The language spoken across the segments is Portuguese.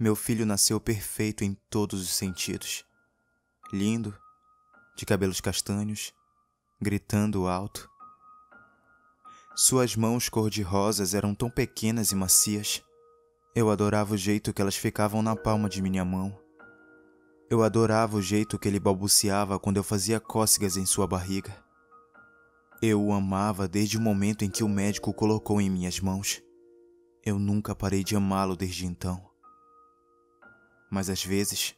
Meu filho nasceu perfeito em todos os sentidos. Lindo, de cabelos castanhos, gritando alto. Suas mãos cor-de-rosas eram tão pequenas e macias. Eu adorava o jeito que elas ficavam na palma de minha mão. Eu adorava o jeito que ele balbuciava quando eu fazia cócegas em sua barriga. Eu o amava desde o momento em que o médico o colocou em minhas mãos. Eu nunca parei de amá-lo desde então. Mas às vezes,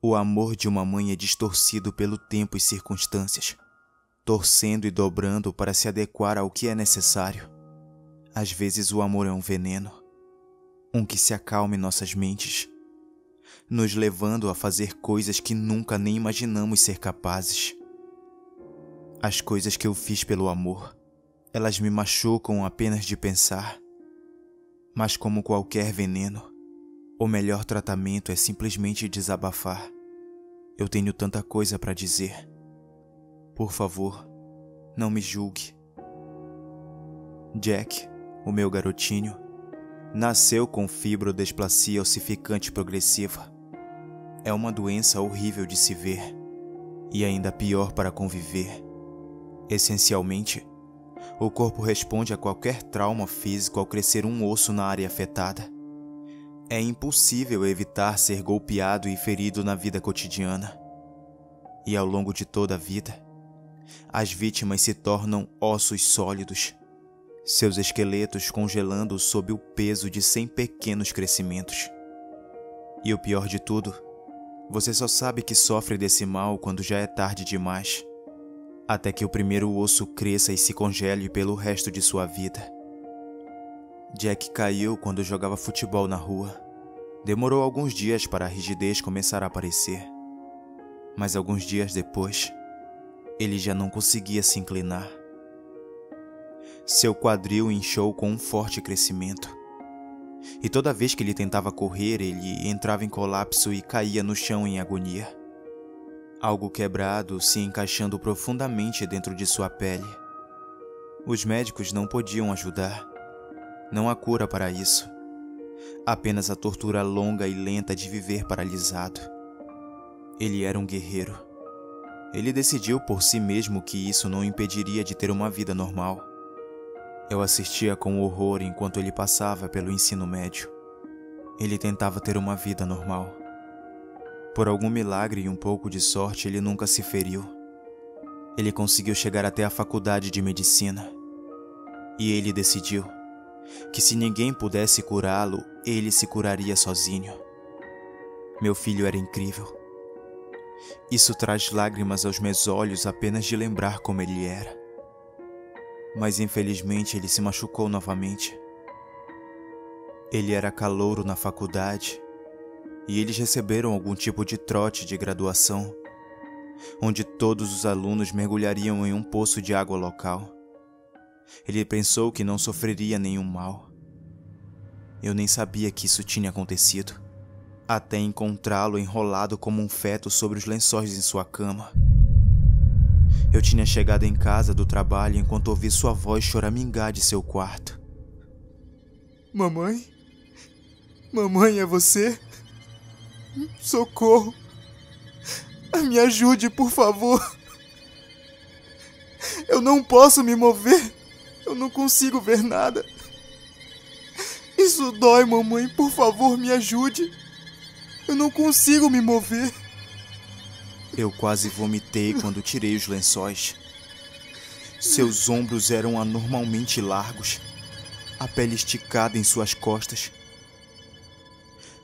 o amor de uma mãe é distorcido pelo tempo e circunstâncias, torcendo e dobrando para se adequar ao que é necessário. Às vezes o amor é um veneno, um que se acalme nossas mentes, nos levando a fazer coisas que nunca nem imaginamos ser capazes. As coisas que eu fiz pelo amor, elas me machucam apenas de pensar. Mas como qualquer veneno, o melhor tratamento é simplesmente desabafar. Eu tenho tanta coisa para dizer. Por favor, não me julgue. Jack, o meu garotinho, nasceu com fibrodesplasia ossificante progressiva. É uma doença horrível de se ver e ainda pior para conviver. Essencialmente, o corpo responde a qualquer trauma físico ao crescer um osso na área afetada. É impossível evitar ser golpeado e ferido na vida cotidiana. E ao longo de toda a vida, as vítimas se tornam ossos sólidos, seus esqueletos congelando sob o peso de cem pequenos crescimentos. E o pior de tudo, você só sabe que sofre desse mal quando já é tarde demais até que o primeiro osso cresça e se congele pelo resto de sua vida. Jack caiu quando jogava futebol na rua. Demorou alguns dias para a rigidez começar a aparecer. Mas alguns dias depois, ele já não conseguia se inclinar. Seu quadril inchou com um forte crescimento. E toda vez que ele tentava correr, ele entrava em colapso e caía no chão em agonia algo quebrado se encaixando profundamente dentro de sua pele. Os médicos não podiam ajudar. Não há cura para isso. Apenas a tortura longa e lenta de viver paralisado. Ele era um guerreiro. Ele decidiu por si mesmo que isso não impediria de ter uma vida normal. Eu assistia com horror enquanto ele passava pelo ensino médio. Ele tentava ter uma vida normal. Por algum milagre e um pouco de sorte, ele nunca se feriu. Ele conseguiu chegar até a faculdade de medicina. E ele decidiu que se ninguém pudesse curá-lo, ele se curaria sozinho. Meu filho era incrível. Isso traz lágrimas aos meus olhos apenas de lembrar como ele era. Mas infelizmente ele se machucou novamente. Ele era calouro na faculdade e eles receberam algum tipo de trote de graduação, onde todos os alunos mergulhariam em um poço de água local. Ele pensou que não sofreria nenhum mal. Eu nem sabia que isso tinha acontecido, até encontrá-lo enrolado como um feto sobre os lençóis em sua cama. Eu tinha chegado em casa do trabalho enquanto ouvi sua voz choramingar de seu quarto. Mamãe? Mamãe, é você? Socorro! Me ajude, por favor! Eu não posso me mover! Eu não consigo ver nada! Isso dói, mamãe! Por favor, me ajude! Eu não consigo me mover! Eu quase vomitei quando tirei os lençóis. Seus ombros eram anormalmente largos, a pele esticada em suas costas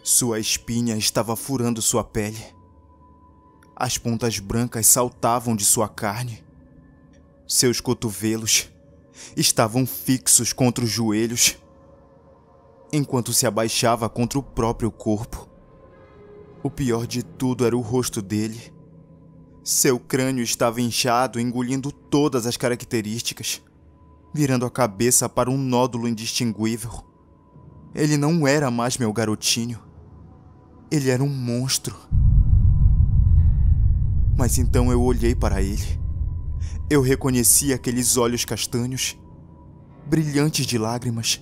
sua espinha estava furando sua pele. As pontas brancas saltavam de sua carne. Seus cotovelos estavam fixos contra os joelhos, enquanto se abaixava contra o próprio corpo. O pior de tudo era o rosto dele. Seu crânio estava inchado, engolindo todas as características, virando a cabeça para um nódulo indistinguível. Ele não era mais meu garotinho. Ele era um monstro. Mas então eu olhei para ele. Eu reconheci aqueles olhos castanhos, brilhantes de lágrimas.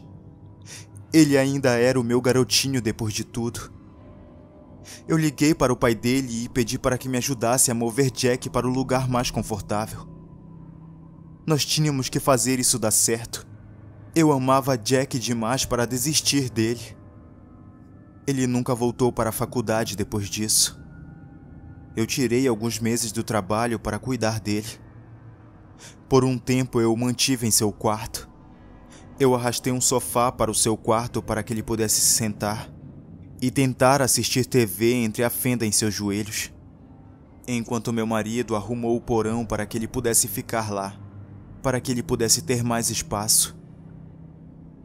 Ele ainda era o meu garotinho depois de tudo. Eu liguei para o pai dele e pedi para que me ajudasse a mover Jack para o lugar mais confortável. Nós tínhamos que fazer isso dar certo. Eu amava Jack demais para desistir dele. Ele nunca voltou para a faculdade depois disso. Eu tirei alguns meses do trabalho para cuidar dele. Por um tempo eu o mantive em seu quarto. Eu arrastei um sofá para o seu quarto para que ele pudesse se sentar e tentar assistir TV entre a fenda em seus joelhos, enquanto meu marido arrumou o porão para que ele pudesse ficar lá, para que ele pudesse ter mais espaço.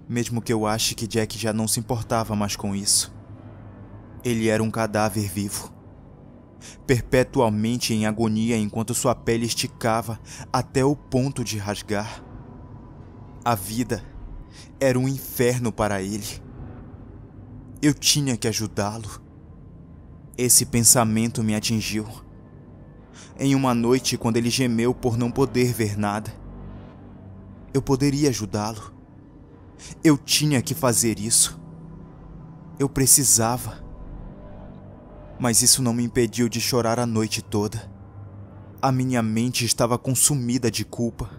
Mesmo que eu ache que Jack já não se importava mais com isso. Ele era um cadáver vivo, perpetualmente em agonia enquanto sua pele esticava até o ponto de rasgar. A vida era um inferno para ele eu tinha que ajudá-lo. Esse pensamento me atingiu. Em uma noite, quando ele gemeu por não poder ver nada, eu poderia ajudá-lo. Eu tinha que fazer isso. Eu precisava. Mas isso não me impediu de chorar a noite toda. A minha mente estava consumida de culpa.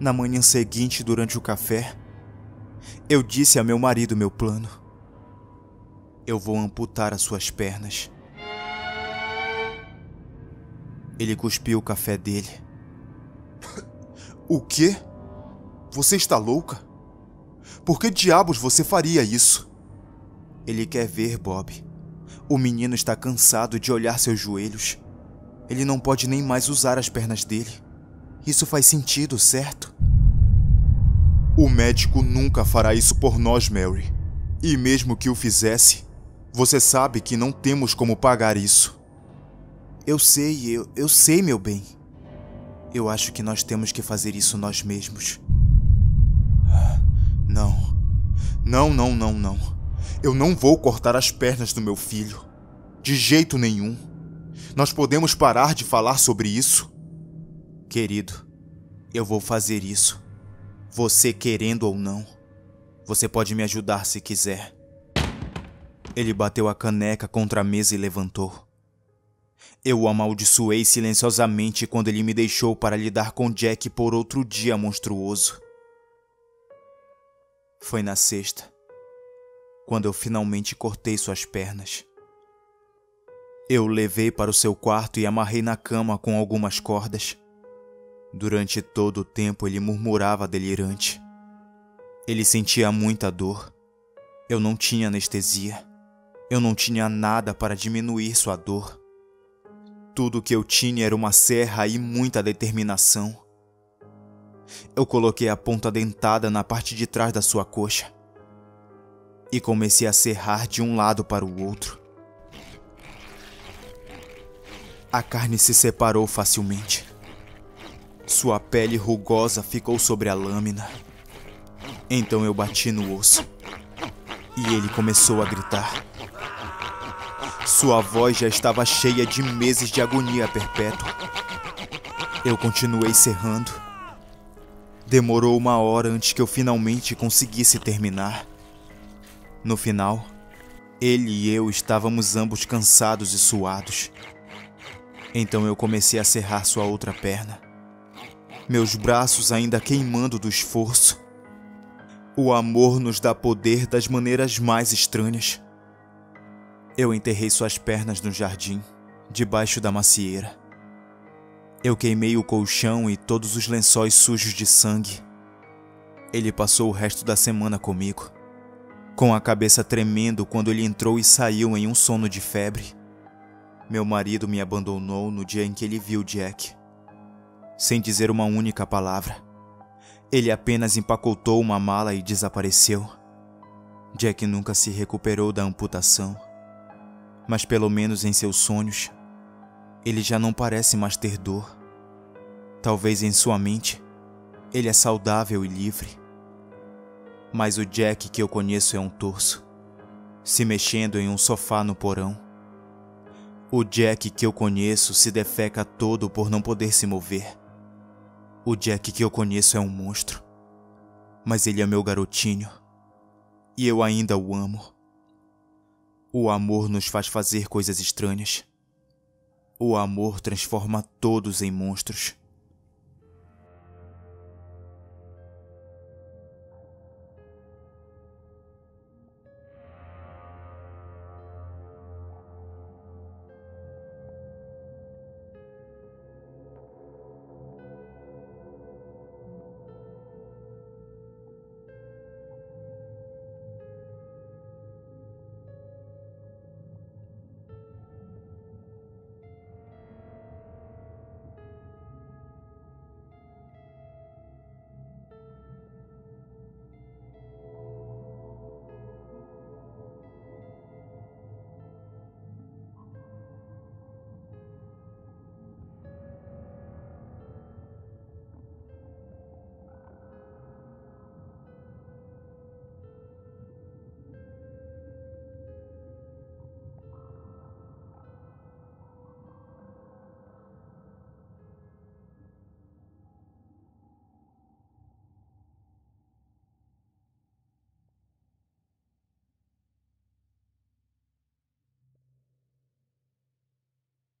Na manhã seguinte, durante o café, eu disse a meu marido meu plano. Eu vou amputar as suas pernas. Ele cuspiu o café dele. O quê? Você está louca? Por que diabos você faria isso? Ele quer ver, Bob. O menino está cansado de olhar seus joelhos. Ele não pode nem mais usar as pernas dele. Isso faz sentido, certo? O médico nunca fará isso por nós, Mary. E mesmo que o fizesse, você sabe que não temos como pagar isso. Eu sei, eu, eu sei, meu bem. Eu acho que nós temos que fazer isso nós mesmos. Não. Não, não, não, não. Eu não vou cortar as pernas do meu filho. De jeito nenhum. Nós podemos parar de falar sobre isso? Querido, eu vou fazer isso. Você querendo ou não, você pode me ajudar se quiser. Ele bateu a caneca contra a mesa e levantou. Eu o amaldiçoei silenciosamente quando ele me deixou para lidar com Jack por outro dia monstruoso. Foi na sexta, quando eu finalmente cortei suas pernas. Eu o levei para o seu quarto e amarrei na cama com algumas cordas. Durante todo o tempo ele murmurava delirante. Ele sentia muita dor. Eu não tinha anestesia. Eu não tinha nada para diminuir sua dor. Tudo que eu tinha era uma serra e muita determinação. Eu coloquei a ponta dentada na parte de trás da sua coxa e comecei a serrar de um lado para o outro. A carne se separou facilmente. Sua pele rugosa ficou sobre a lâmina. Então eu bati no osso. E ele começou a gritar. Sua voz já estava cheia de meses de agonia perpétua. Eu continuei serrando. Demorou uma hora antes que eu finalmente conseguisse terminar. No final, ele e eu estávamos ambos cansados e suados. Então eu comecei a serrar sua outra perna meus braços ainda queimando do esforço. O amor nos dá poder das maneiras mais estranhas. Eu enterrei suas pernas no jardim, debaixo da macieira. Eu queimei o colchão e todos os lençóis sujos de sangue. Ele passou o resto da semana comigo, com a cabeça tremendo quando ele entrou e saiu em um sono de febre. Meu marido me abandonou no dia em que ele viu Jack sem dizer uma única palavra. Ele apenas empacotou uma mala e desapareceu. Jack nunca se recuperou da amputação, mas pelo menos em seus sonhos, ele já não parece mais ter dor. Talvez em sua mente, ele é saudável e livre. Mas o Jack que eu conheço é um torso, se mexendo em um sofá no porão. O Jack que eu conheço se defeca todo por não poder se mover. O Jack que eu conheço é um monstro, mas ele é meu garotinho e eu ainda o amo. O amor nos faz fazer coisas estranhas. O amor transforma todos em monstros.